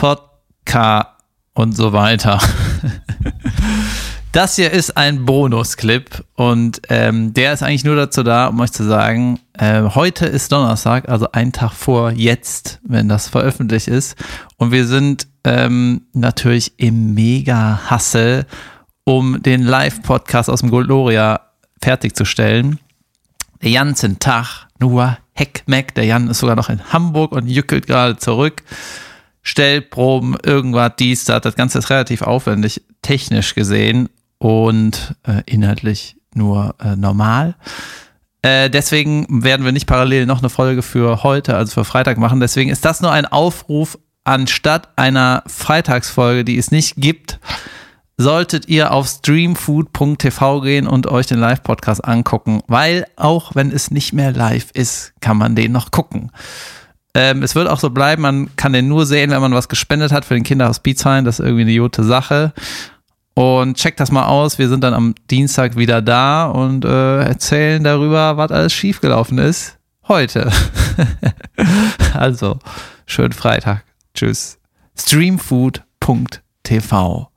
Podcast und so weiter. Das hier ist ein Bonusclip und ähm, der ist eigentlich nur dazu da, um euch zu sagen, äh, heute ist Donnerstag, also ein Tag vor jetzt, wenn das veröffentlicht ist. Und wir sind ähm, natürlich im Mega-Hassel, um den Live-Podcast aus dem Gloria fertigzustellen. Den ganzen Tag nur Heckmeck. Der Jan ist sogar noch in Hamburg und jückelt gerade zurück. Stellproben, irgendwas, dies, das. Das Ganze ist relativ aufwendig, technisch gesehen und äh, inhaltlich nur äh, normal. Äh, deswegen werden wir nicht parallel noch eine Folge für heute, also für Freitag machen. Deswegen ist das nur ein Aufruf anstatt einer Freitagsfolge, die es nicht gibt. Solltet ihr auf streamfood.tv gehen und euch den Live-Podcast angucken, weil auch wenn es nicht mehr live ist, kann man den noch gucken. Ähm, es wird auch so bleiben, man kann den nur sehen, wenn man was gespendet hat für den Kinderhaus Beatsheim. Das ist irgendwie eine gute Sache. Und checkt das mal aus. Wir sind dann am Dienstag wieder da und äh, erzählen darüber, was alles schiefgelaufen ist. Heute. also, schönen Freitag. Tschüss. Streamfood.tv.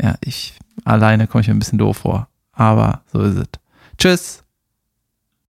Ja, ich alleine komme ich mir ein bisschen doof vor. Aber so ist es. Tschüss.